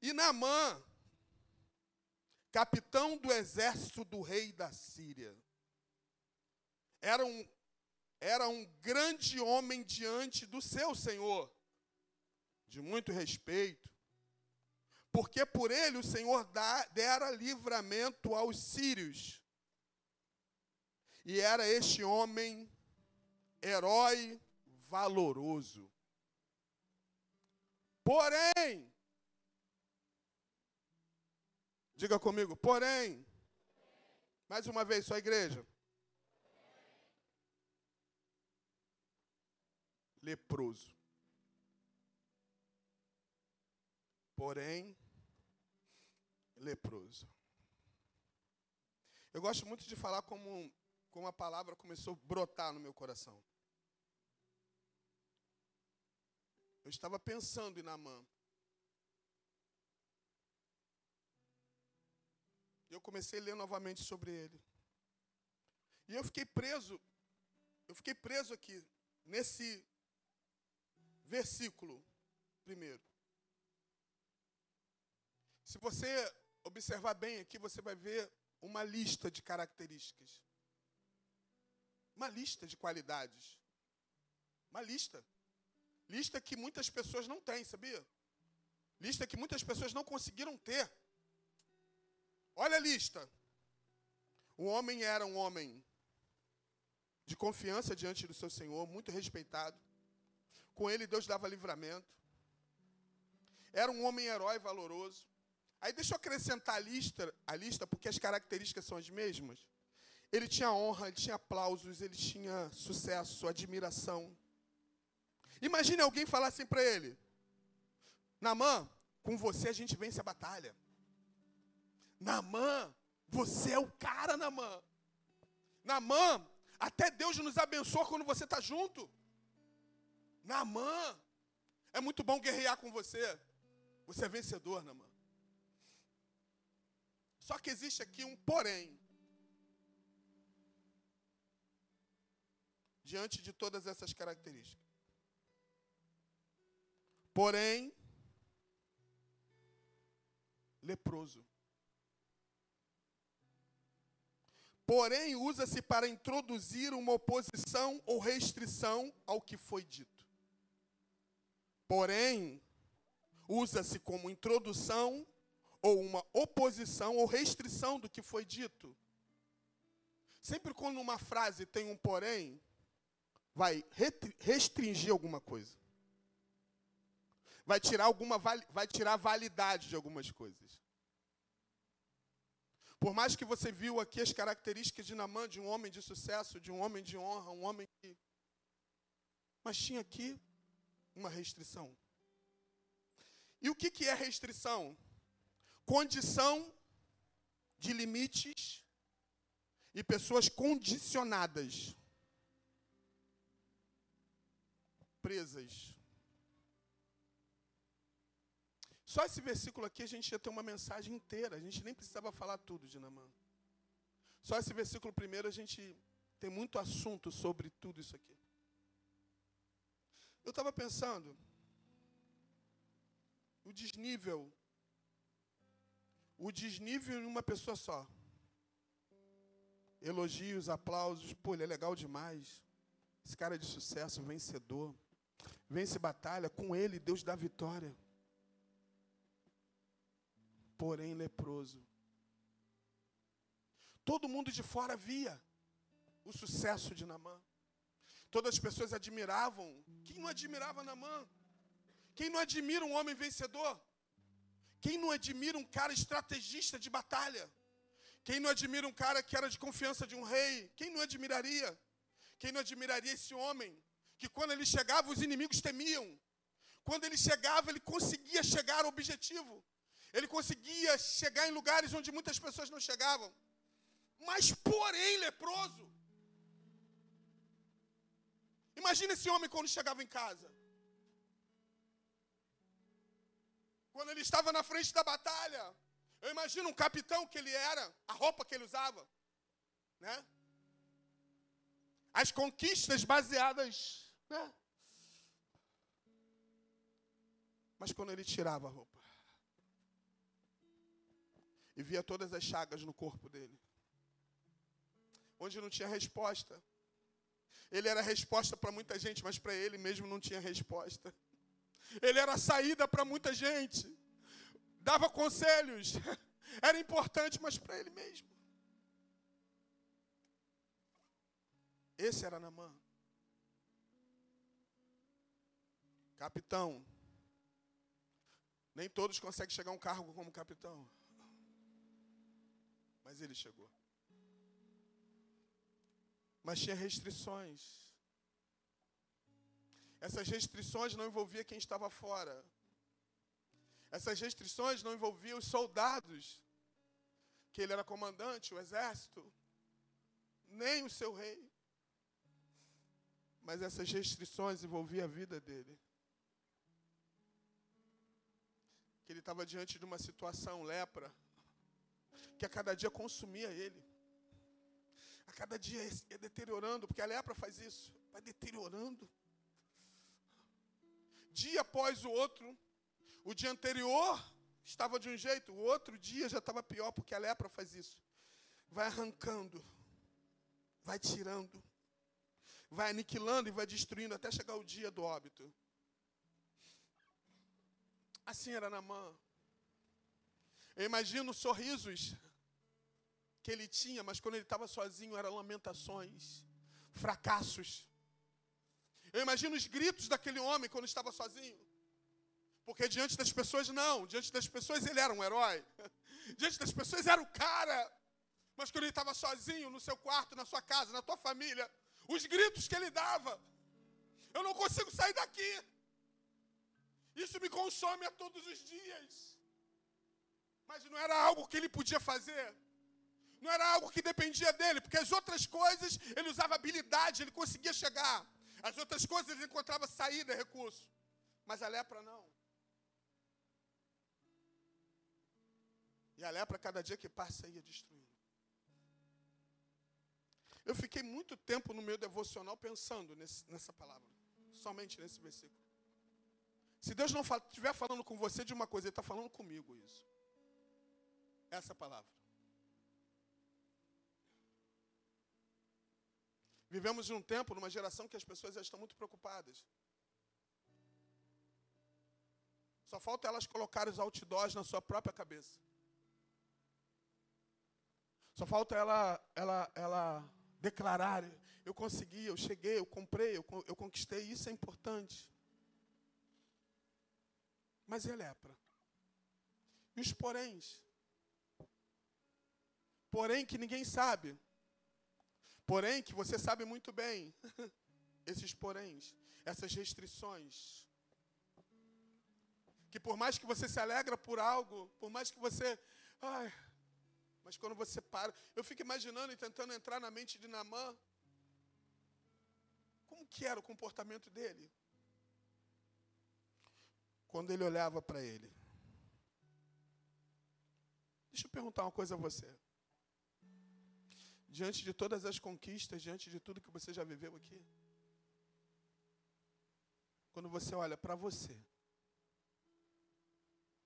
E Naamã, capitão do exército do rei da Síria, era um, era um grande homem diante do seu senhor, de muito respeito, porque por ele o Senhor dera livramento aos sírios. E era este homem herói valoroso. Porém, diga comigo, porém, mais uma vez, sua igreja. Leproso. Porém, leproso. Eu gosto muito de falar como, como a palavra começou a brotar no meu coração. Eu estava pensando em Namã. Eu comecei a ler novamente sobre ele. E eu fiquei preso, eu fiquei preso aqui, nesse versículo primeiro. Se você observar bem aqui, você vai ver uma lista de características. Uma lista de qualidades. Uma lista. Lista que muitas pessoas não têm, sabia? Lista que muitas pessoas não conseguiram ter. Olha a lista. O homem era um homem de confiança diante do seu Senhor, muito respeitado. Com ele, Deus dava livramento. Era um homem herói valoroso. Aí deixa eu acrescentar a lista, a lista, porque as características são as mesmas. Ele tinha honra, ele tinha aplausos, ele tinha sucesso, admiração. Imagine alguém falar assim para ele: Namã, com você a gente vence a batalha. Namã, você é o cara, Namã. Namã, até Deus nos abençoa quando você está junto. Namã, é muito bom guerrear com você. Você é vencedor, Namã. Só que existe aqui um porém. Diante de todas essas características. Porém, leproso. Porém, usa-se para introduzir uma oposição ou restrição ao que foi dito. Porém, usa-se como introdução ou uma oposição ou restrição do que foi dito. Sempre quando uma frase tem um porém, vai restringir alguma coisa vai tirar alguma vai tirar validade de algumas coisas. Por mais que você viu aqui as características de Namã, de um homem de sucesso, de um homem de honra, um homem que mas tinha aqui uma restrição. E o que, que é restrição? Condição de limites e pessoas condicionadas, presas. Só esse versículo aqui a gente ia ter uma mensagem inteira. A gente nem precisava falar tudo de. Só esse versículo primeiro a gente tem muito assunto sobre tudo isso aqui. Eu estava pensando, o desnível, o desnível em uma pessoa só. Elogios, aplausos, pô, ele é legal demais. Esse cara é de sucesso, vencedor. Vence batalha, com ele Deus dá vitória porém leproso. Todo mundo de fora via o sucesso de Namã. Todas as pessoas admiravam. Quem não admirava Namã? Quem não admira um homem vencedor? Quem não admira um cara estrategista de batalha? Quem não admira um cara que era de confiança de um rei? Quem não admiraria? Quem não admiraria esse homem que quando ele chegava os inimigos temiam? Quando ele chegava, ele conseguia chegar ao objetivo. Ele conseguia chegar em lugares onde muitas pessoas não chegavam. Mas, porém, leproso. Imagina esse homem quando chegava em casa. Quando ele estava na frente da batalha. Eu imagino um capitão que ele era, a roupa que ele usava. Né? As conquistas baseadas. Né? Mas quando ele tirava a roupa. E via todas as chagas no corpo dele, onde não tinha resposta. Ele era resposta para muita gente, mas para ele mesmo não tinha resposta. Ele era saída para muita gente, dava conselhos, era importante, mas para ele mesmo. Esse era Namã. Capitão. Nem todos conseguem chegar a um cargo como capitão. Mas ele chegou. Mas tinha restrições. Essas restrições não envolviam quem estava fora. Essas restrições não envolviam os soldados, que ele era comandante, o exército, nem o seu rei. Mas essas restrições envolviam a vida dele. Que ele estava diante de uma situação, lepra, que a cada dia consumia ele. A cada dia ia deteriorando, porque a lepra faz isso, vai deteriorando. Dia após o outro, o dia anterior estava de um jeito, o outro dia já estava pior, porque a lepra faz isso. Vai arrancando, vai tirando, vai aniquilando e vai destruindo até chegar o dia do óbito. Assim era Namã. Eu imagino sorrisos que ele tinha, mas quando ele estava sozinho eram lamentações, fracassos. Eu imagino os gritos daquele homem quando estava sozinho. Porque diante das pessoas, não. Diante das pessoas, ele era um herói. Diante das pessoas, era o cara. Mas quando ele estava sozinho, no seu quarto, na sua casa, na tua família, os gritos que ele dava. Eu não consigo sair daqui. Isso me consome a todos os dias. Mas não era algo que ele podia fazer. Não era algo que dependia dele, porque as outras coisas ele usava habilidade, ele conseguia chegar. As outras coisas ele encontrava saída, recurso. Mas a lepra não. E a lepra, cada dia que passa, ia destruindo. Eu fiquei muito tempo no meu devocional pensando nesse, nessa palavra. Somente nesse versículo. Se Deus não estiver falando com você de uma coisa, Ele está falando comigo isso. Essa palavra. Vivemos em um tempo, numa geração que as pessoas já estão muito preocupadas. Só falta elas colocarem os outdoors na sua própria cabeça. Só falta ela, ela, ela declarar: eu consegui, eu cheguei, eu comprei, eu, eu conquistei. Isso é importante. Mas e a lepra? E os poréns? Porém que ninguém sabe. Porém, que você sabe muito bem, esses poréns, essas restrições. Que por mais que você se alegra por algo, por mais que você. Ai, mas quando você para. Eu fico imaginando e tentando entrar na mente de Namã. Como que era o comportamento dele? Quando ele olhava para ele. Deixa eu perguntar uma coisa a você diante de todas as conquistas, diante de tudo que você já viveu aqui? Quando você olha para você,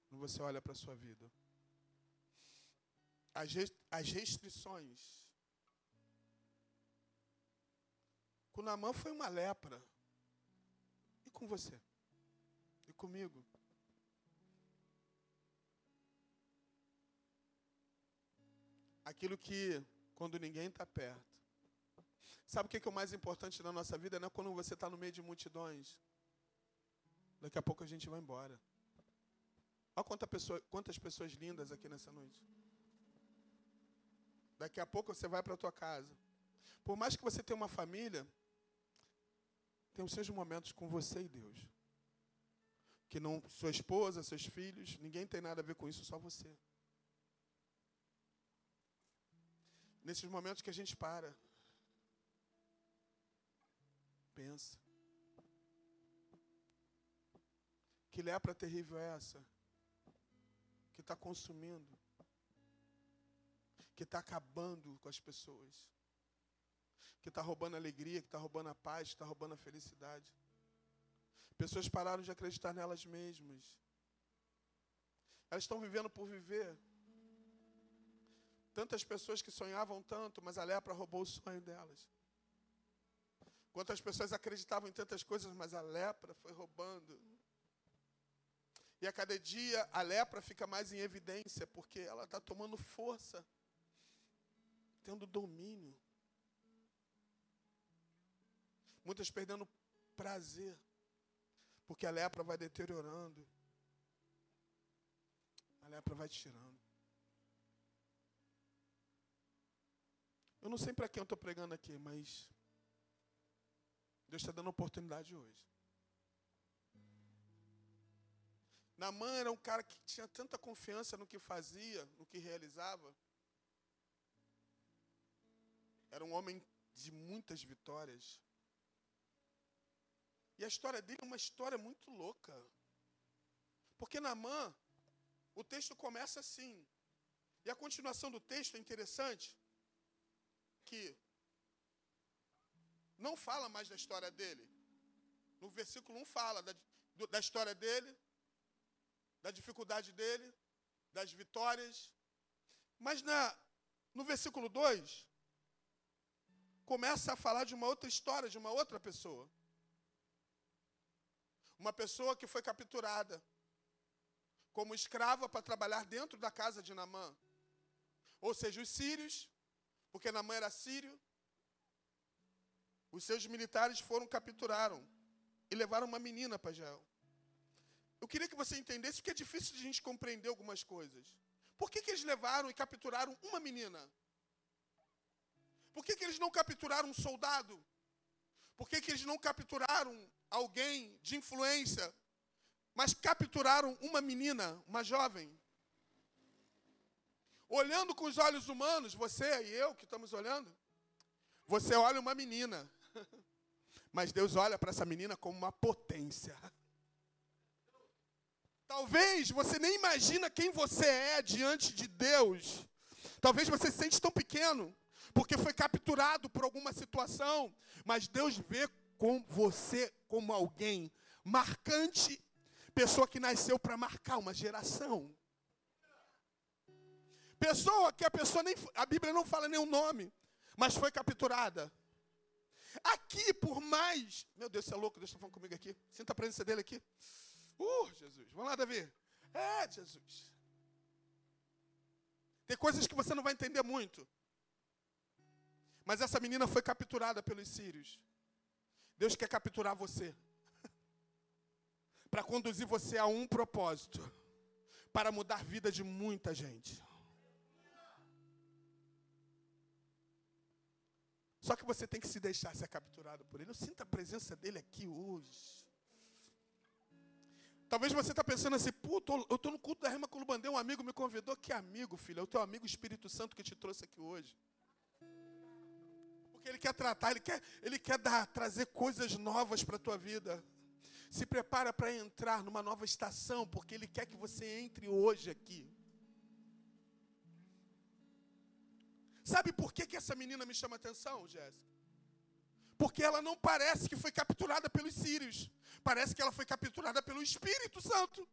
quando você olha para a sua vida, as restrições. Com Namã foi uma lepra. E com você? E comigo? Aquilo que quando ninguém está perto. Sabe o que é, o mais importante na nossa vida? Não é quando você está no meio de multidões. Daqui a pouco a gente vai embora. Olha quanta pessoa, quantas pessoas lindas aqui nessa noite. Daqui a pouco você vai para a tua casa. Por mais que você tenha uma família, tem os seus momentos com você e Deus. Que não sua esposa, seus filhos, ninguém tem nada a ver com isso, só você. Nesses momentos que a gente para, pensa. Que lepra terrível é essa? Que está consumindo, que está acabando com as pessoas, que está roubando a alegria, que está roubando a paz, que está roubando a felicidade. Pessoas pararam de acreditar nelas mesmas. Elas estão vivendo por viver. Tantas pessoas que sonhavam tanto, mas a lepra roubou o sonho delas. Quantas pessoas acreditavam em tantas coisas, mas a lepra foi roubando. E a cada dia a lepra fica mais em evidência, porque ela está tomando força, tendo domínio. Muitas perdendo prazer, porque a lepra vai deteriorando. A lepra vai tirando. Eu não sei para quem eu estou pregando aqui, mas Deus está dando oportunidade hoje. Namã era um cara que tinha tanta confiança no que fazia, no que realizava. Era um homem de muitas vitórias. E a história dele é uma história muito louca. Porque Namã, o texto começa assim. E a continuação do texto é interessante que não fala mais da história dele. No versículo 1 fala da, da história dele, da dificuldade dele, das vitórias. Mas na, no versículo 2, começa a falar de uma outra história, de uma outra pessoa. Uma pessoa que foi capturada como escrava para trabalhar dentro da casa de Namã. Ou seja, os sírios porque Namã era sírio. Os seus militares foram, capturaram e levaram uma menina para Jael. Eu queria que você entendesse porque é difícil de a gente compreender algumas coisas. Por que, que eles levaram e capturaram uma menina? Por que, que eles não capturaram um soldado? Por que, que eles não capturaram alguém de influência? Mas capturaram uma menina, uma jovem. Olhando com os olhos humanos, você e eu que estamos olhando, você olha uma menina. Mas Deus olha para essa menina como uma potência. Talvez você nem imagina quem você é diante de Deus. Talvez você se sente tão pequeno, porque foi capturado por alguma situação, mas Deus vê com você como alguém marcante, pessoa que nasceu para marcar uma geração. Pessoa que a pessoa nem. A Bíblia não fala nenhum nome, mas foi capturada. Aqui, por mais. Meu Deus, você é louco, deixa eu falar comigo aqui. Sinta a presença dele aqui. Uh, Jesus. Vamos lá, Davi. É, Jesus. Tem coisas que você não vai entender muito. Mas essa menina foi capturada pelos sírios. Deus quer capturar você. para conduzir você a um propósito. Para mudar a vida de muita gente. Só que você tem que se deixar ser capturado por ele. Eu sinto a presença dele aqui hoje. Talvez você está pensando assim, puto, eu estou no culto da Rema Culubandê, um amigo me convidou. Que amigo, filho? É o teu amigo Espírito Santo que te trouxe aqui hoje. Porque ele quer tratar, ele quer, ele quer dar, trazer coisas novas para a tua vida. Se prepara para entrar numa nova estação, porque ele quer que você entre hoje aqui. Sabe por que, que essa menina me chama atenção, Jéssica? Porque ela não parece que foi capturada pelos sírios. Parece que ela foi capturada pelo Espírito Santo.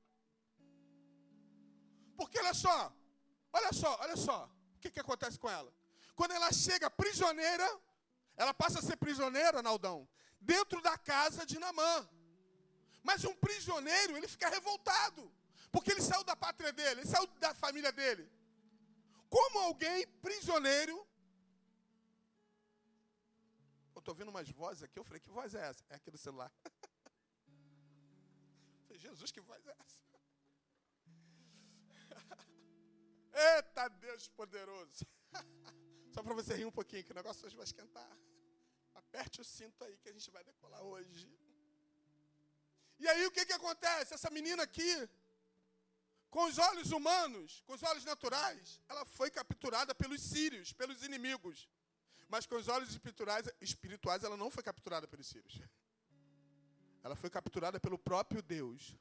Porque olha só, olha só, olha só. O que, que acontece com ela? Quando ela chega prisioneira, ela passa a ser prisioneira, Naldão, dentro da casa de Namã. Mas um prisioneiro, ele fica revoltado. Porque ele saiu da pátria dele, ele saiu da família dele. Como alguém prisioneiro. Eu estou ouvindo umas vozes aqui, eu falei, que voz é essa? É aqui do celular. falei, Jesus, que voz é essa? Eita Deus poderoso. Só para você rir um pouquinho, que o negócio hoje vai esquentar. Aperte o cinto aí que a gente vai decolar hoje. E aí o que, que acontece? Essa menina aqui, com os olhos humanos, com os olhos naturais, ela foi capturada pelos sírios, pelos inimigos. Mas com os olhos espirituais, espirituais ela não foi capturada pelos sírios. Ela foi capturada pelo próprio Deus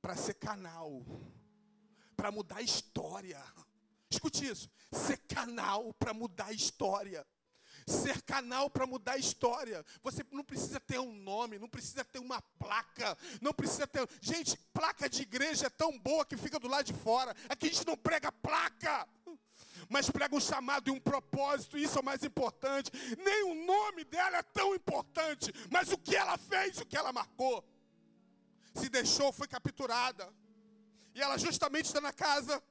para ser canal, para mudar a história. Escute isso: ser canal para mudar a história ser canal para mudar a história. Você não precisa ter um nome, não precisa ter uma placa, não precisa ter. Gente, placa de igreja é tão boa que fica do lado de fora. Aqui a gente não prega placa. mas prega um chamado e um propósito, isso é o mais importante. Nem o nome dela é tão importante, mas o que ela fez, o que ela marcou. Se deixou, foi capturada. E ela justamente está na casa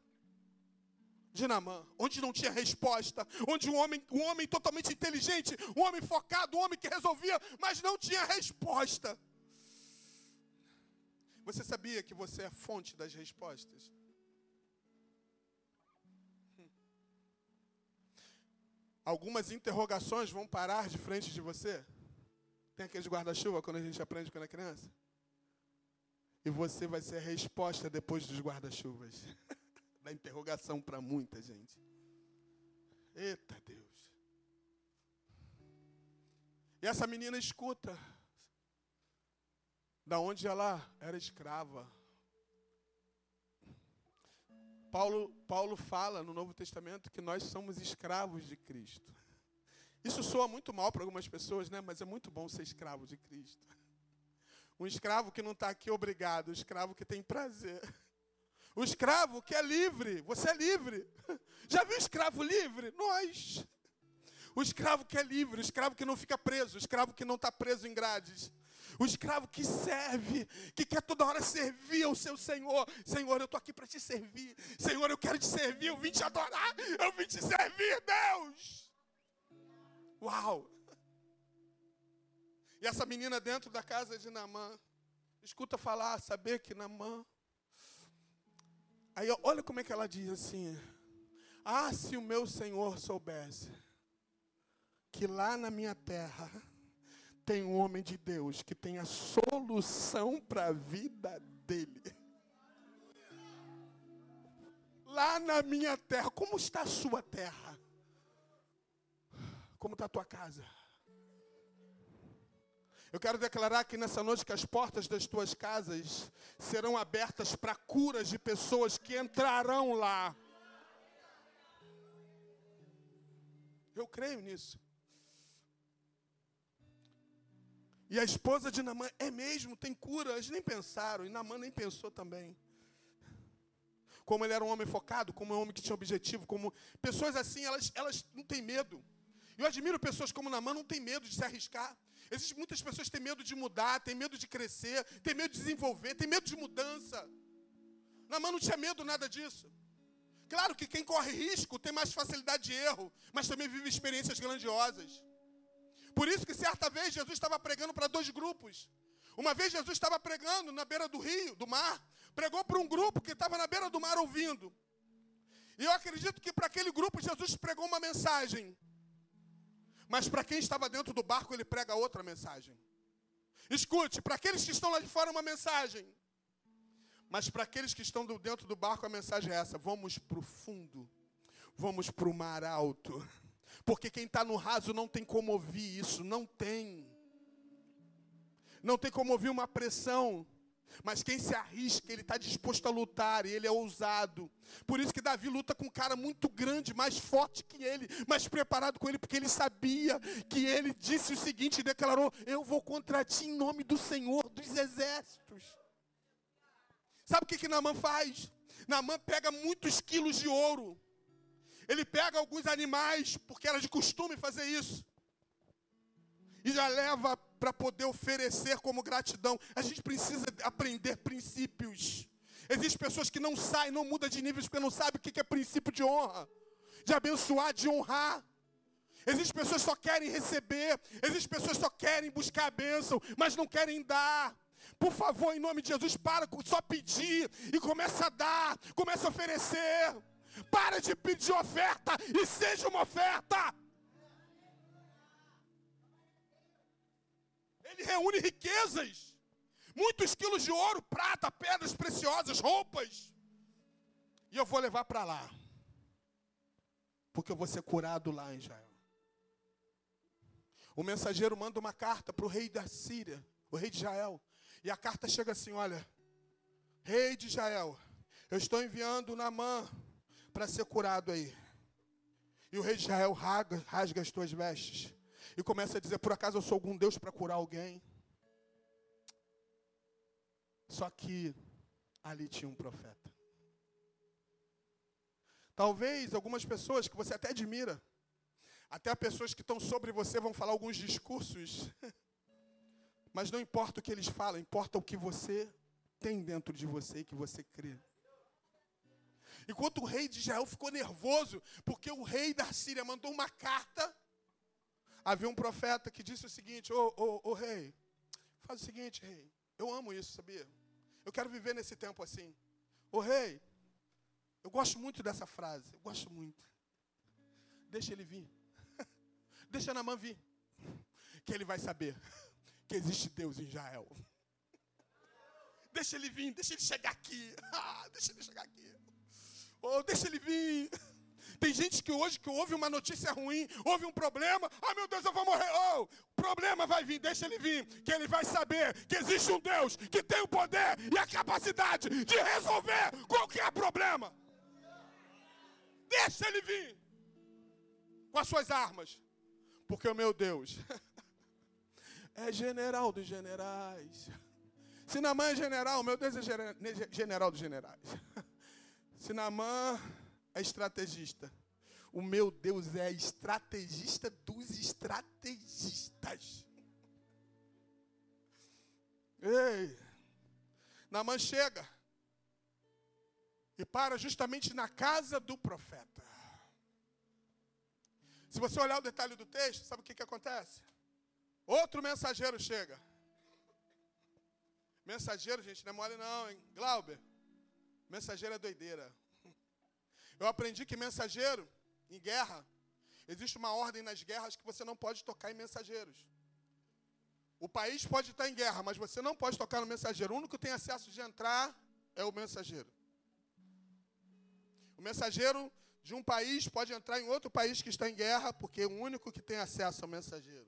de Namã, onde não tinha resposta, onde um homem, um homem totalmente inteligente, um homem focado, um homem que resolvia, mas não tinha resposta. Você sabia que você é fonte das respostas? Algumas interrogações vão parar de frente de você. Tem aqueles guarda-chuva quando a gente aprende quando é criança? E você vai ser a resposta depois dos guarda-chuvas. da interrogação para muita gente. Eita Deus. E essa menina escuta. Da onde ela era escrava. Paulo, Paulo fala no Novo Testamento que nós somos escravos de Cristo. Isso soa muito mal para algumas pessoas, né? Mas é muito bom ser escravo de Cristo. Um escravo que não está aqui obrigado, um escravo que tem prazer. O escravo que é livre, você é livre. Já viu escravo livre? Nós. O escravo que é livre, o escravo que não fica preso, o escravo que não está preso em grades. O escravo que serve, que quer toda hora servir ao seu Senhor. Senhor, eu estou aqui para te servir. Senhor, eu quero te servir, eu vim te adorar, eu vim te servir, Deus. Uau! E essa menina dentro da casa de Namã, escuta falar, saber que Namã Aí olha como é que ela diz assim: Ah, se o meu Senhor soubesse que lá na minha terra tem um homem de Deus que tem a solução para a vida dele. Lá na minha terra, como está a sua terra? Como está a tua casa? Eu quero declarar aqui nessa noite que as portas das tuas casas serão abertas para curas de pessoas que entrarão lá. Eu creio nisso. E a esposa de Namã, é mesmo, tem cura. Eles nem pensaram, e Namã nem pensou também. Como ele era um homem focado, como um homem que tinha objetivo, como pessoas assim, elas, elas não têm medo. Eu admiro pessoas como Namã, não tem medo de se arriscar. Existem muitas pessoas que têm medo de mudar, têm medo de crescer, têm medo de desenvolver, têm medo de mudança. Namã não tinha medo nada disso. Claro que quem corre risco tem mais facilidade de erro, mas também vive experiências grandiosas. Por isso que certa vez Jesus estava pregando para dois grupos. Uma vez Jesus estava pregando na beira do rio, do mar, pregou para um grupo que estava na beira do mar ouvindo. E eu acredito que para aquele grupo Jesus pregou uma mensagem. Mas para quem estava dentro do barco, ele prega outra mensagem. Escute, para aqueles que estão lá de fora, uma mensagem. Mas para aqueles que estão dentro do barco, a mensagem é essa: vamos para o fundo, vamos para o mar alto. Porque quem está no raso não tem como ouvir isso, não tem. Não tem como ouvir uma pressão. Mas quem se arrisca, ele está disposto a lutar, e ele é ousado. Por isso que Davi luta com um cara muito grande, mais forte que ele, mais preparado com ele, porque ele sabia que ele disse o seguinte e declarou: Eu vou contra ti em nome do Senhor dos exércitos. Sabe o que, que Naamã faz? Naamã pega muitos quilos de ouro. Ele pega alguns animais, porque era de costume fazer isso. E já leva para poder oferecer como gratidão. A gente precisa aprender princípios. Existem pessoas que não saem, não mudam de níveis porque não sabem o que é princípio de honra, de abençoar, de honrar. Existem pessoas que só querem receber, existem pessoas que só querem buscar a bênção, mas não querem dar. Por favor, em nome de Jesus, para só pedir e começa a dar, começa a oferecer. Para de pedir oferta e seja uma oferta. Reúne riquezas, muitos quilos de ouro, prata, pedras preciosas, roupas. E eu vou levar para lá. Porque eu vou ser curado lá em Israel. O mensageiro manda uma carta para o rei da Síria, o rei de Israel. E a carta chega assim: olha, rei de Israel, eu estou enviando Namã para ser curado aí. E o rei de Israel rasga, rasga as tuas vestes e começa a dizer: por acaso eu sou algum Deus para curar alguém? Só que ali tinha um profeta. Talvez algumas pessoas que você até admira, até pessoas que estão sobre você vão falar alguns discursos, mas não importa o que eles falam, importa o que você tem dentro de você e que você crê. Enquanto o rei de Israel ficou nervoso, porque o rei da Síria mandou uma carta, havia um profeta que disse o seguinte: Ô, ô, ô rei, faz o seguinte, rei, eu amo isso, sabia? Eu quero viver nesse tempo assim. Ô rei, eu gosto muito dessa frase, eu gosto muito. Deixa ele vir. Deixa Namã vir. Que ele vai saber que existe Deus em Israel. Deixa ele vir, deixa ele chegar aqui. Ah, deixa ele chegar aqui. Oh, deixa ele vir. Tem gente que hoje que ouve uma notícia ruim, ouve um problema, ah meu Deus, eu vou morrer. Oh, problema vai vir, deixa ele vir, que ele vai saber que existe um Deus que tem o poder e a capacidade de resolver qualquer problema. Deixa ele vir com as suas armas, porque o meu Deus é general dos generais. Se Namã é general, meu Deus é general dos generais. Se Namã é estrategista, o meu Deus é estrategista dos estrategistas. Ei, Namã chega e para justamente na casa do profeta. Se você olhar o detalhe do texto, sabe o que, que acontece? Outro mensageiro chega. Mensageiro, gente, não é mole não, hein? Glauber, mensageiro é doideira. Eu aprendi que mensageiro, em guerra, existe uma ordem nas guerras que você não pode tocar em mensageiros. O país pode estar em guerra, mas você não pode tocar no mensageiro. O único que tem acesso de entrar é o mensageiro. O mensageiro de um país pode entrar em outro país que está em guerra, porque é o único que tem acesso ao mensageiro.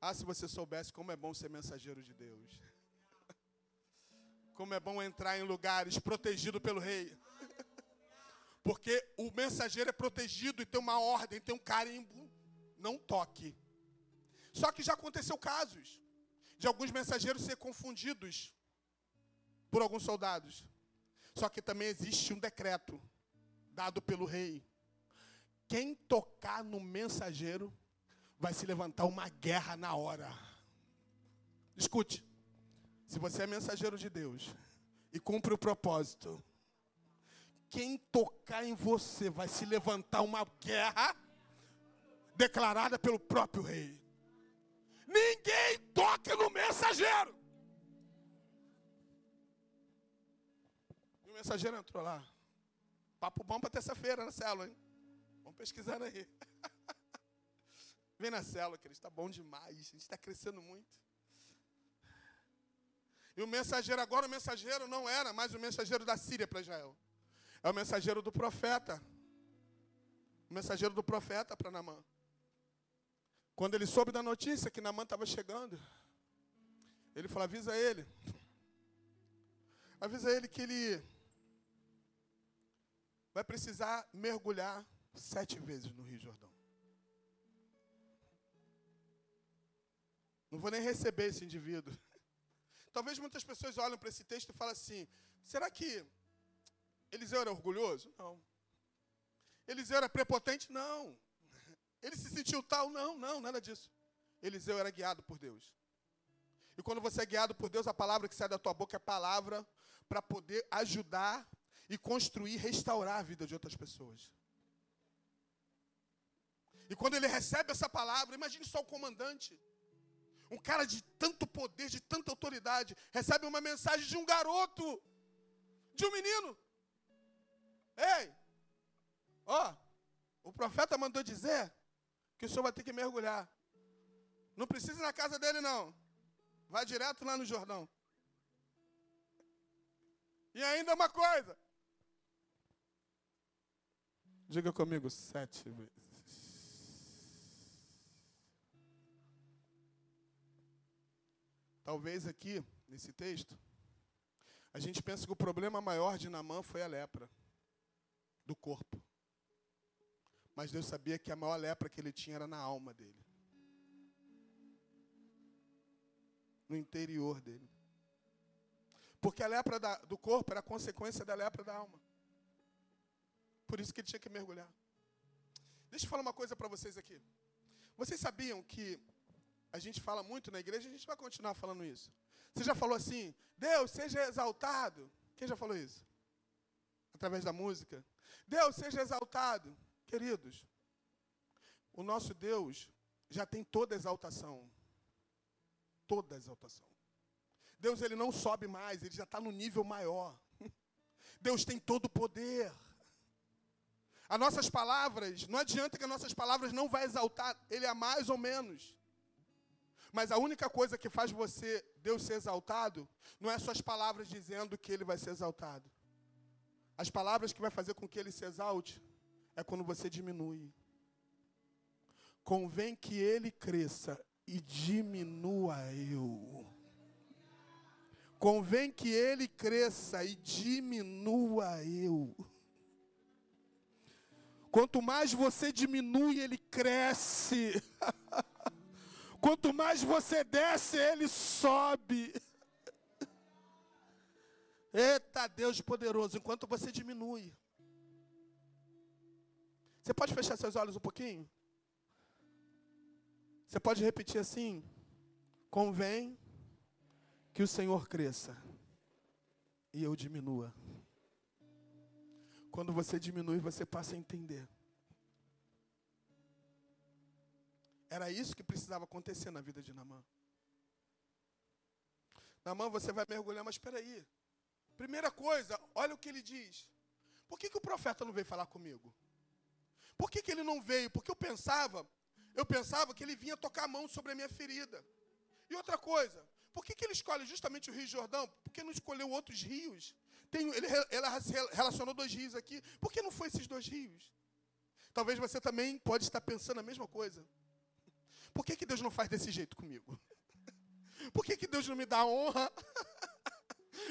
Ah, se você soubesse como é bom ser mensageiro de Deus. Como é bom entrar em lugares protegido pelo rei. Porque o mensageiro é protegido e tem uma ordem, tem um carimbo. Não toque. Só que já aconteceu casos de alguns mensageiros ser confundidos por alguns soldados. Só que também existe um decreto dado pelo rei. Quem tocar no mensageiro vai se levantar uma guerra na hora. Escute. Se você é mensageiro de Deus e cumpre o propósito, quem tocar em você vai se levantar uma guerra declarada pelo próprio rei. Ninguém toca no mensageiro. E o mensageiro entrou lá. Papo bom para terça-feira na célula, hein? Vamos pesquisar aí. Vem na célula, que ele está bom demais. A gente está crescendo muito. E o mensageiro, agora o mensageiro não era mais o mensageiro da Síria para Israel. É o mensageiro do profeta. O mensageiro do profeta para Namã. Quando ele soube da notícia que Namã estava chegando, ele falou: avisa ele. Avisa ele que ele vai precisar mergulhar sete vezes no Rio Jordão. Não vou nem receber esse indivíduo. Talvez muitas pessoas olhem para esse texto e falem assim: será que Eliseu era orgulhoso? Não. Eliseu era prepotente? Não. Ele se sentiu tal? Não, não, nada disso. Eliseu era guiado por Deus. E quando você é guiado por Deus, a palavra que sai da tua boca é palavra para poder ajudar e construir, restaurar a vida de outras pessoas. E quando ele recebe essa palavra, imagine só o comandante um cara de tanto poder, de tanta autoridade, recebe uma mensagem de um garoto, de um menino. Ei, ó, o profeta mandou dizer que o senhor vai ter que mergulhar. Não precisa ir na casa dele, não. Vai direto lá no Jordão. E ainda uma coisa. Diga comigo sete vezes. Talvez aqui, nesse texto, a gente pensa que o problema maior de Namã foi a lepra do corpo. Mas Deus sabia que a maior lepra que ele tinha era na alma dele. No interior dele. Porque a lepra da, do corpo era consequência da lepra da alma. Por isso que ele tinha que mergulhar. Deixa eu falar uma coisa para vocês aqui. Vocês sabiam que a gente fala muito na igreja, a gente vai continuar falando isso. Você já falou assim, Deus seja exaltado. Quem já falou isso? Através da música. Deus seja exaltado. Queridos, o nosso Deus já tem toda a exaltação. Toda a exaltação. Deus ele não sobe mais, ele já está no nível maior. Deus tem todo o poder. As nossas palavras, não adianta que as nossas palavras não vai exaltar, ele é mais ou menos. Mas a única coisa que faz você, Deus ser exaltado, não é suas palavras dizendo que ele vai ser exaltado. As palavras que vai fazer com que ele se exalte é quando você diminui. Convém que ele cresça e diminua eu. Convém que ele cresça e diminua eu. Quanto mais você diminui, ele cresce. Quanto mais você desce, ele sobe. Eita Deus poderoso, enquanto você diminui. Você pode fechar seus olhos um pouquinho? Você pode repetir assim? Convém que o Senhor cresça e eu diminua. Quando você diminui, você passa a entender. Era isso que precisava acontecer na vida de Namã. Namã, você vai mergulhar, mas espera aí. Primeira coisa, olha o que ele diz. Por que, que o profeta não veio falar comigo? Por que, que ele não veio? Porque eu pensava, eu pensava que ele vinha tocar a mão sobre a minha ferida. E outra coisa, por que, que ele escolhe justamente o Rio Jordão? Por que não escolheu outros rios? Tem, ele, ela relacionou dois rios aqui. Por que não foi esses dois rios? Talvez você também pode estar pensando a mesma coisa. Por que, que Deus não faz desse jeito comigo? Por que, que Deus não me dá honra?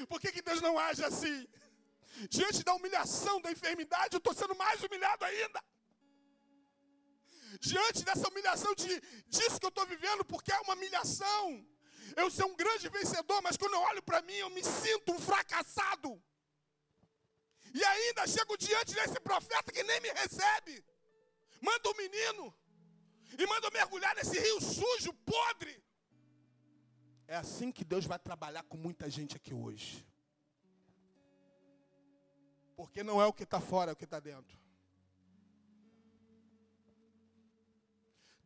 Por que, que Deus não age assim? Diante da humilhação, da enfermidade, eu estou sendo mais humilhado ainda. Diante dessa humilhação de, disso que eu estou vivendo, porque é uma humilhação. Eu sou um grande vencedor, mas quando eu olho para mim, eu me sinto um fracassado. E ainda chego diante desse profeta que nem me recebe. Manda um menino. E manda mergulhar nesse rio sujo, podre. É assim que Deus vai trabalhar com muita gente aqui hoje. Porque não é o que está fora, é o que está dentro.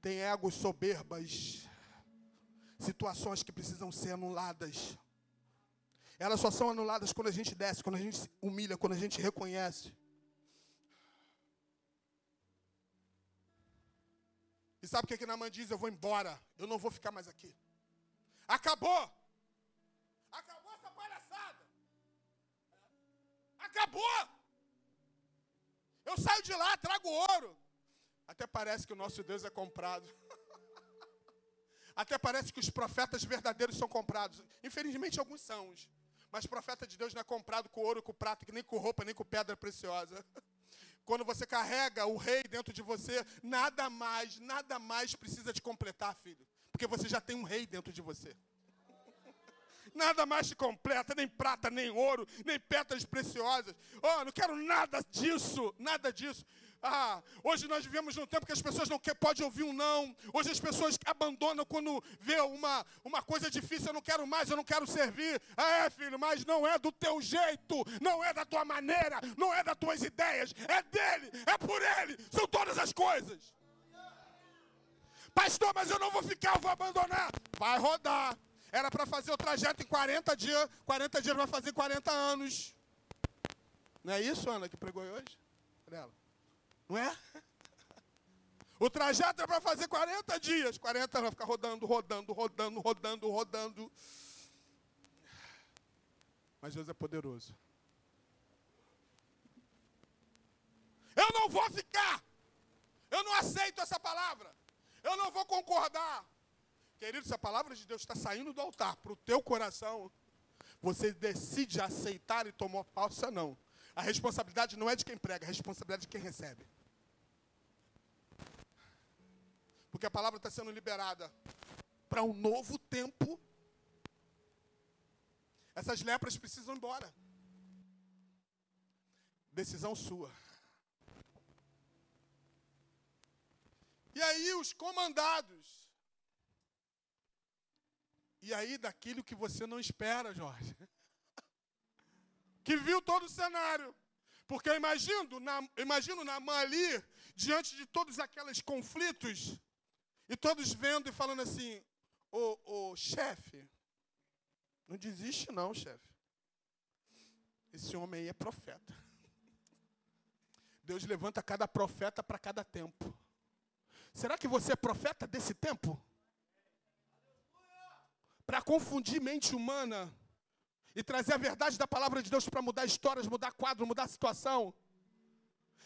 Tem egos soberbas, situações que precisam ser anuladas. Elas só são anuladas quando a gente desce, quando a gente se humilha, quando a gente reconhece. E sabe o que, que Naaman diz? Eu vou embora, eu não vou ficar mais aqui. Acabou! Acabou essa palhaçada! Acabou! Eu saio de lá, trago ouro. Até parece que o nosso Deus é comprado. Até parece que os profetas verdadeiros são comprados. Infelizmente, alguns são. Mas profeta de Deus não é comprado com ouro, com prata, nem com roupa, nem com pedra preciosa. Quando você carrega o rei dentro de você, nada mais, nada mais precisa te completar, filho. Porque você já tem um rei dentro de você. Nada mais te completa, nem prata, nem ouro, nem pedras preciosas. Oh, não quero nada disso, nada disso. Ah, hoje nós vivemos num tempo que as pessoas não podem ouvir um não. Hoje as pessoas abandonam quando vê uma, uma coisa difícil. Eu não quero mais, eu não quero servir. Ah, é, filho, mas não é do teu jeito, não é da tua maneira, não é das tuas ideias. É dele, é por ele. São todas as coisas. Pastor, mas eu não vou ficar, eu vou abandonar. Vai rodar. Era para fazer o trajeto em 40 dias. 40 dias vai fazer 40 anos. Não é isso, Ana, que pregou hoje? Ela. Não é? O trajeto é para fazer 40 dias. 40 vai ficar rodando, rodando, rodando, rodando, rodando. Mas Deus é poderoso. Eu não vou ficar. Eu não aceito essa palavra. Eu não vou concordar. Querido, se a palavra de Deus está saindo do altar para o teu coração, você decide aceitar e tomar pausa, não. A responsabilidade não é de quem prega, a responsabilidade é de quem recebe. Porque a palavra está sendo liberada para um novo tempo. Essas lepras precisam ir embora. Decisão sua. E aí os comandados. E aí daquilo que você não espera, Jorge. Que viu todo o cenário. Porque eu imagino, na, imagino Namã ali, diante de todos aqueles conflitos, e todos vendo e falando assim, ô, ô chefe, não desiste não, chefe. Esse homem aí é profeta. Deus levanta cada profeta para cada tempo. Será que você é profeta desse tempo? Para confundir mente humana e trazer a verdade da palavra de Deus para mudar histórias, mudar quadro, mudar situação.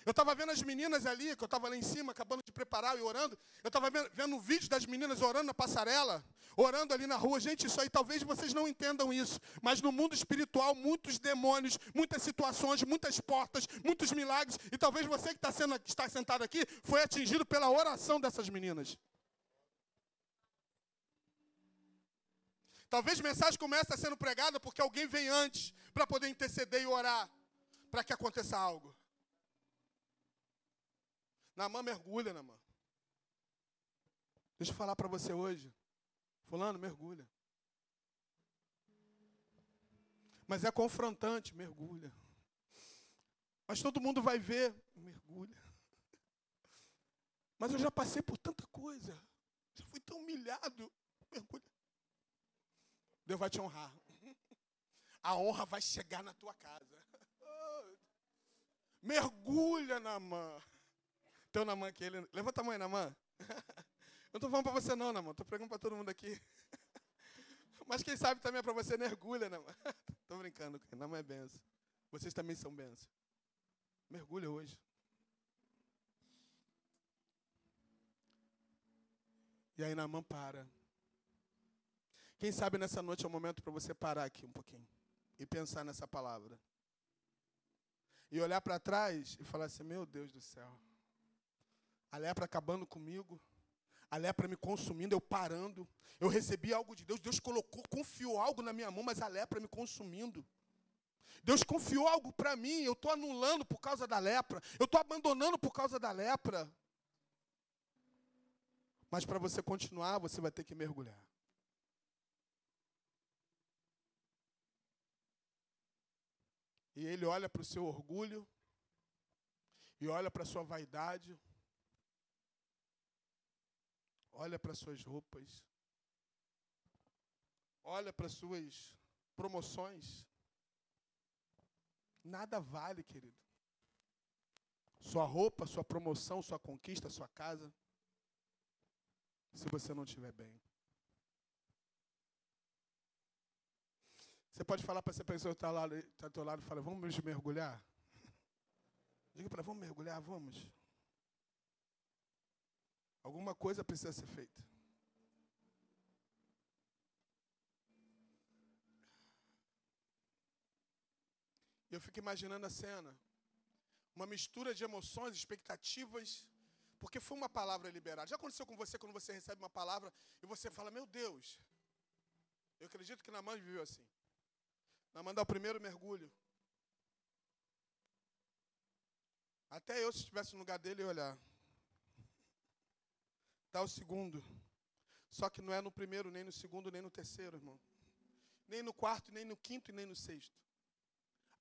Eu estava vendo as meninas ali, que eu estava lá em cima, acabando de preparar e orando. Eu estava vendo, um vídeo das meninas orando na passarela, orando ali na rua. Gente, isso aí talvez vocês não entendam isso, mas no mundo espiritual, muitos demônios, muitas situações, muitas portas, muitos milagres. E talvez você que está, sendo, está sentado aqui foi atingido pela oração dessas meninas. Talvez mensagem comece sendo pregada porque alguém vem antes para poder interceder e orar para que aconteça algo. Namã mergulha, Namã. Deixa eu falar para você hoje. Fulano, mergulha. Mas é confrontante, mergulha. Mas todo mundo vai ver, mergulha. Mas eu já passei por tanta coisa. Já fui tão humilhado, mergulha. Deus vai te honrar. A honra vai chegar na tua casa. Mergulha na mão. Teu Namã aqui, ele... levanta a aí, Namã. Eu não estou falando para você não, Namã. Estou pregando para todo mundo aqui. Mas quem sabe também é para você, mergulha, Namã. Estou brincando, Namã é benção. Vocês também são benção. Mergulha hoje. E aí Namã para. Quem sabe nessa noite é o momento para você parar aqui um pouquinho e pensar nessa palavra. E olhar para trás e falar assim: Meu Deus do céu a lepra acabando comigo, a lepra me consumindo, eu parando. Eu recebi algo de Deus, Deus colocou, confiou algo na minha mão, mas a lepra me consumindo. Deus confiou algo para mim, eu estou anulando por causa da lepra, eu estou abandonando por causa da lepra. Mas para você continuar, você vai ter que mergulhar. E ele olha para o seu orgulho, e olha para a sua vaidade, olha para suas roupas, olha para suas promoções. Nada vale, querido. Sua roupa, sua promoção, sua conquista, sua casa, se você não estiver bem. Você pode falar para essa pessoa que está tá do teu lado e fala, vamos mergulhar? Diga para vamos mergulhar, vamos. Alguma coisa precisa ser feita. Eu fico imaginando a cena. Uma mistura de emoções, expectativas, porque foi uma palavra liberada. Já aconteceu com você quando você recebe uma palavra e você fala, meu Deus. Eu acredito que Namã viveu assim. Namã dá o primeiro mergulho. Até eu, se estivesse no lugar dele, ia olhar. Dá o segundo. Só que não é no primeiro, nem no segundo, nem no terceiro, irmão. Nem no quarto, nem no quinto e nem no sexto.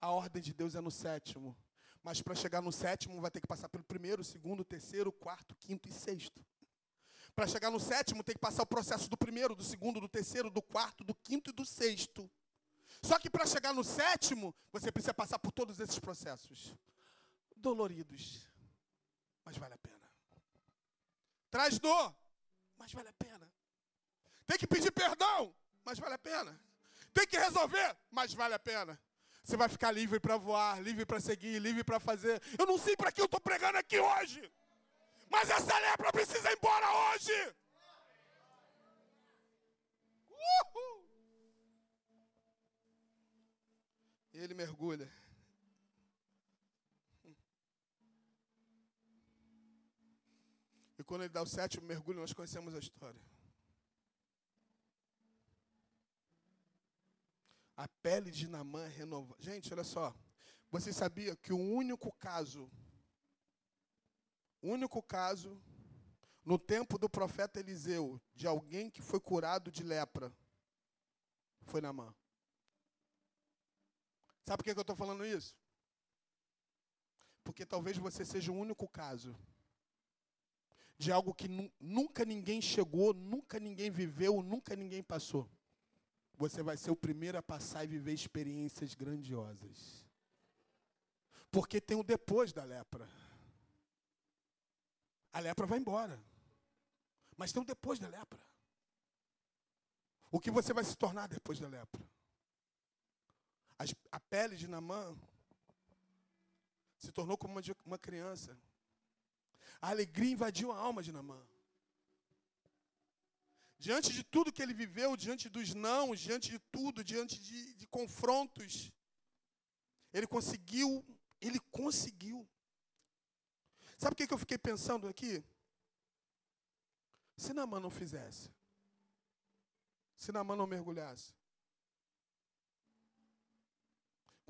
A ordem de Deus é no sétimo. Mas para chegar no sétimo, vai ter que passar pelo primeiro, segundo, terceiro, quarto, quinto e sexto. Para chegar no sétimo, tem que passar o processo do primeiro, do segundo, do terceiro, do quarto, do quinto e do sexto. Só que para chegar no sétimo, você precisa passar por todos esses processos. Doloridos. Mas vale a pena. Traz dor, mas vale a pena. Tem que pedir perdão, mas vale a pena. Tem que resolver, mas vale a pena. Você vai ficar livre para voar, livre para seguir, livre para fazer. Eu não sei para que eu estou pregando aqui hoje. Mas essa lepra precisa ir embora hoje. Uhul. E ele mergulha. Quando ele dá o sétimo mergulho, nós conhecemos a história. A pele de Namã é renovada. Gente, olha só. Você sabia que o único caso, único caso no tempo do profeta Eliseu, de alguém que foi curado de lepra, foi Namã. Sabe por que eu estou falando isso? Porque talvez você seja o único caso de algo que nu nunca ninguém chegou, nunca ninguém viveu, nunca ninguém passou. Você vai ser o primeiro a passar e viver experiências grandiosas. Porque tem o depois da lepra. A lepra vai embora. Mas tem o depois da lepra. O que você vai se tornar depois da lepra? a pele de Namã se tornou como uma, uma criança. A alegria invadiu a alma de Namã. Diante de tudo que ele viveu, diante dos não, diante de tudo, diante de, de confrontos, ele conseguiu, ele conseguiu. Sabe o que, que eu fiquei pensando aqui? Se Namã não fizesse, se Namã não mergulhasse,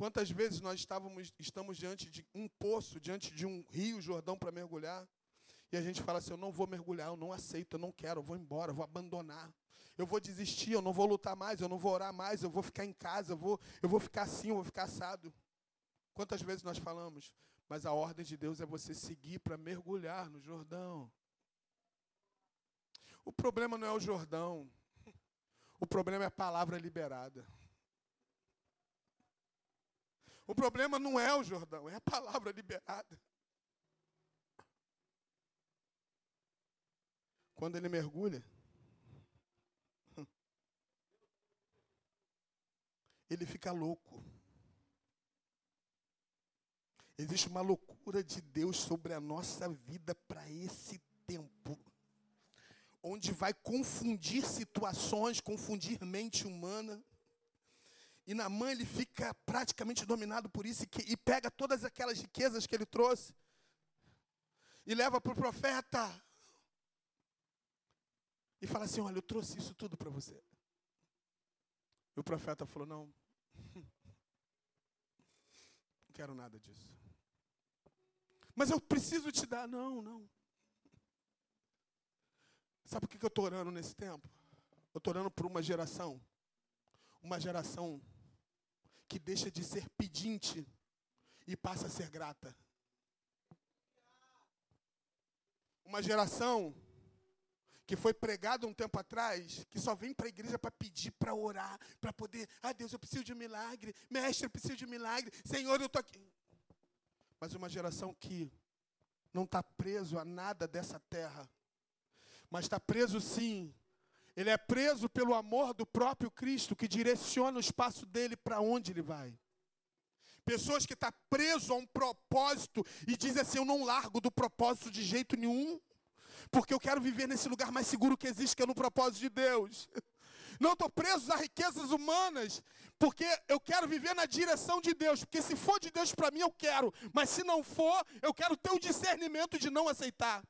Quantas vezes nós estávamos, estamos diante de um poço, diante de um rio Jordão para mergulhar, e a gente fala assim: eu não vou mergulhar, eu não aceito, eu não quero, eu vou embora, eu vou abandonar. Eu vou desistir, eu não vou lutar mais, eu não vou orar mais, eu vou ficar em casa, eu vou, eu vou ficar assim, eu vou ficar assado. Quantas vezes nós falamos? Mas a ordem de Deus é você seguir para mergulhar no Jordão. O problema não é o Jordão. O problema é a palavra liberada. O problema não é o Jordão, é a palavra liberada. Quando ele mergulha, ele fica louco. Existe uma loucura de Deus sobre a nossa vida para esse tempo, onde vai confundir situações, confundir mente humana. E Namã ele fica praticamente dominado por isso e, e pega todas aquelas riquezas que ele trouxe e leva para o profeta. E fala assim: Olha, eu trouxe isso tudo para você. E o profeta falou: Não, não quero nada disso. Mas eu preciso te dar. Não, não. Sabe por que eu estou orando nesse tempo? Eu estou orando por uma geração. Uma geração que deixa de ser pedinte e passa a ser grata. Uma geração que foi pregada um tempo atrás, que só vem para a igreja para pedir, para orar, para poder, ah Deus, eu preciso de um milagre, mestre, eu preciso de um milagre, Senhor, eu estou aqui. Mas uma geração que não está preso a nada dessa terra, mas está preso sim ele é preso pelo amor do próprio Cristo, que direciona o espaço dele para onde ele vai. Pessoas que estão tá preso a um propósito e dizem assim: Eu não largo do propósito de jeito nenhum, porque eu quero viver nesse lugar mais seguro que existe, que é no propósito de Deus. Não estou preso a riquezas humanas, porque eu quero viver na direção de Deus. Porque se for de Deus para mim, eu quero, mas se não for, eu quero ter o discernimento de não aceitar.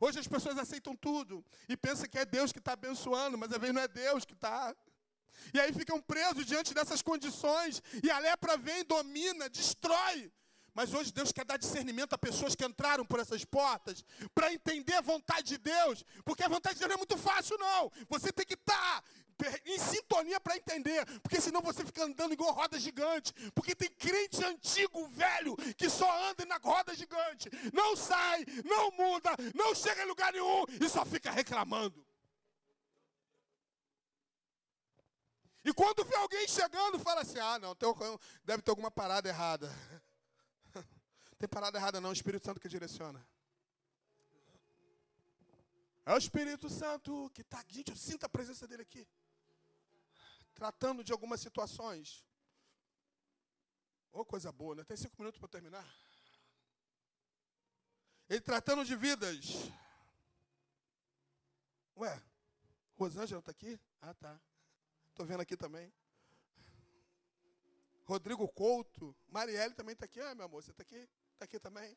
Hoje as pessoas aceitam tudo e pensam que é Deus que está abençoando, mas às vezes não é Deus que está. E aí ficam presos diante dessas condições, e a lepra vem, domina, destrói. Mas hoje Deus quer dar discernimento a pessoas que entraram por essas portas para entender a vontade de Deus, porque a vontade de Deus não é muito fácil, não. Você tem que estar tá em sintonia para entender, porque senão você fica andando igual roda gigante. Porque tem crente antigo, velho, que só anda na roda gigante, não sai, não muda, não chega em lugar nenhum e só fica reclamando. E quando vê alguém chegando, fala assim: ah, não, deve ter alguma parada errada. Tem parada errada, não, o Espírito Santo que direciona. É o Espírito Santo que está. Gente, eu sinto a presença dele aqui tratando de algumas situações. Oh, coisa boa, né? Tem cinco minutos para terminar. Ele tratando de vidas. Ué, Rosângela está aqui? Ah, tá. Estou vendo aqui também. Rodrigo Couto. Marielle também está aqui. Ah, meu amor, você está aqui? Está aqui também.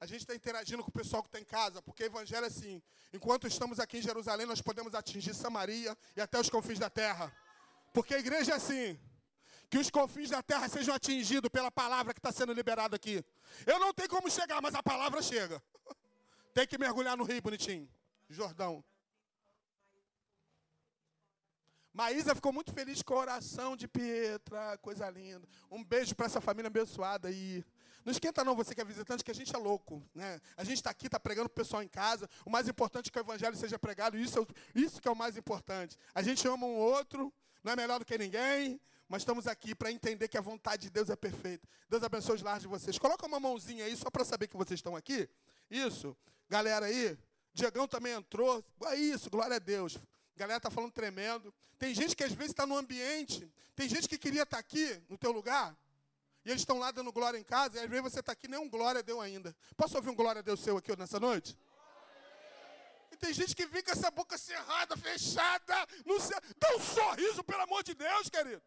A gente está interagindo com o pessoal que está em casa, porque o evangelho é assim: enquanto estamos aqui em Jerusalém, nós podemos atingir Samaria e até os confins da terra. Porque a igreja é assim: que os confins da terra sejam atingidos pela palavra que está sendo liberada aqui. Eu não tenho como chegar, mas a palavra chega. Tem que mergulhar no rio, bonitinho. Jordão. Maísa ficou muito feliz com a oração de Pietra, coisa linda. Um beijo para essa família abençoada aí. Não esquenta não, você que é visitante, que a gente é louco. Né? A gente está aqui, está pregando o pessoal em casa. O mais importante é que o evangelho seja pregado. Isso, é, isso que é o mais importante. A gente ama um outro, não é melhor do que ninguém, mas estamos aqui para entender que a vontade de Deus é perfeita. Deus abençoe os lares de vocês. Coloca uma mãozinha aí, só para saber que vocês estão aqui. Isso. Galera aí, Diegão também entrou. É isso, glória a Deus. A galera está falando tremendo. Tem gente que às vezes está no ambiente. Tem gente que queria estar tá aqui, no teu lugar. E eles estão lá dando glória em casa. E às vezes você está aqui, nem um glória deu ainda. Posso ouvir um glória Deus seu aqui nessa noite? E tem gente que fica com essa boca cerrada, fechada. Não se... Dá um sorriso, pelo amor de Deus, querido.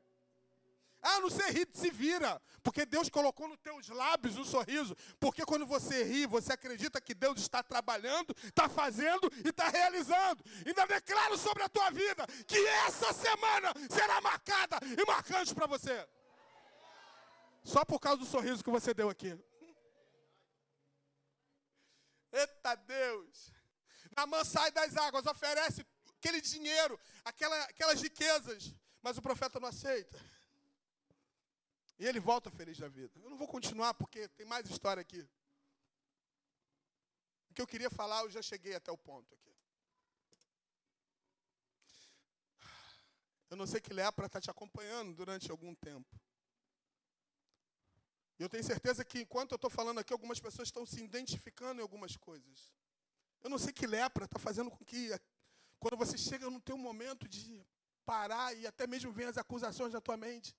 Ah, não sei rir, se vira. Porque Deus colocou nos teus lábios um sorriso. Porque quando você ri, você acredita que Deus está trabalhando, está fazendo e está realizando. Ainda declaro sobre a tua vida que essa semana será marcada e marcante para você. Só por causa do sorriso que você deu aqui. Eita Deus! Namã sai das águas, oferece aquele dinheiro, aquela, aquelas riquezas, mas o profeta não aceita. E ele volta feliz da vida. Eu não vou continuar porque tem mais história aqui. O que eu queria falar, eu já cheguei até o ponto aqui. Eu não sei que lepra está te acompanhando durante algum tempo. Eu tenho certeza que enquanto eu estou falando aqui, algumas pessoas estão se identificando em algumas coisas. Eu não sei que lepra está fazendo com que, quando você chega no teu momento de parar e até mesmo vem as acusações da tua mente,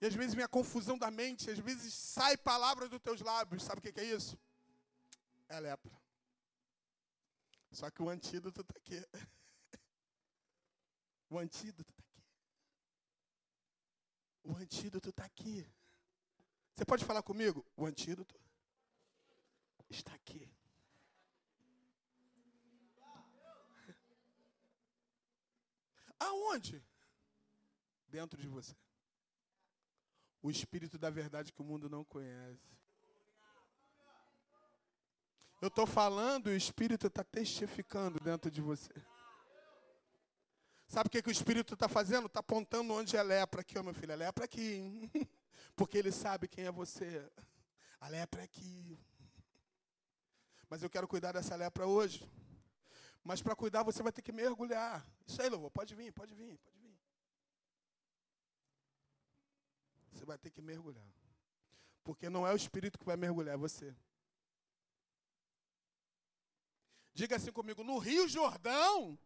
e às vezes vem a confusão da mente, às vezes sai palavras dos teus lábios. Sabe o que é isso? É lepra. Só que o antídoto está aqui. O antídoto está aqui. O antídoto está aqui. Você pode falar comigo? O antídoto está aqui. Aonde? Dentro de você o espírito da verdade que o mundo não conhece. Eu estou falando, o espírito está testificando dentro de você. Sabe o que, que o espírito está fazendo? Está apontando onde é lepra aqui, ó, meu filho. A lepra aqui. Porque ele sabe quem é você. A lepra é aqui. Mas eu quero cuidar dessa lepra hoje. Mas para cuidar você vai ter que mergulhar. Isso aí, louvor. Pode vir, pode vir, pode vir. Você vai ter que mergulhar. Porque não é o Espírito que vai mergulhar, é você. Diga assim comigo: no Rio Jordão.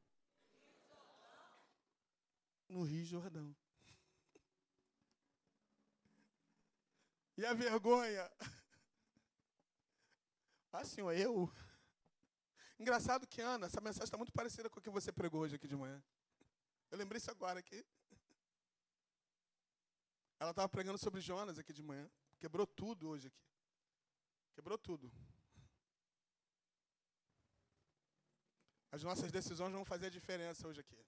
No Rio Jordão. E a vergonha? Ah, senhor, eu. Engraçado que, Ana, essa mensagem está muito parecida com a que você pregou hoje aqui de manhã. Eu lembrei isso agora aqui. Ela estava pregando sobre Jonas aqui de manhã. Quebrou tudo hoje aqui. Quebrou tudo. As nossas decisões vão fazer a diferença hoje aqui.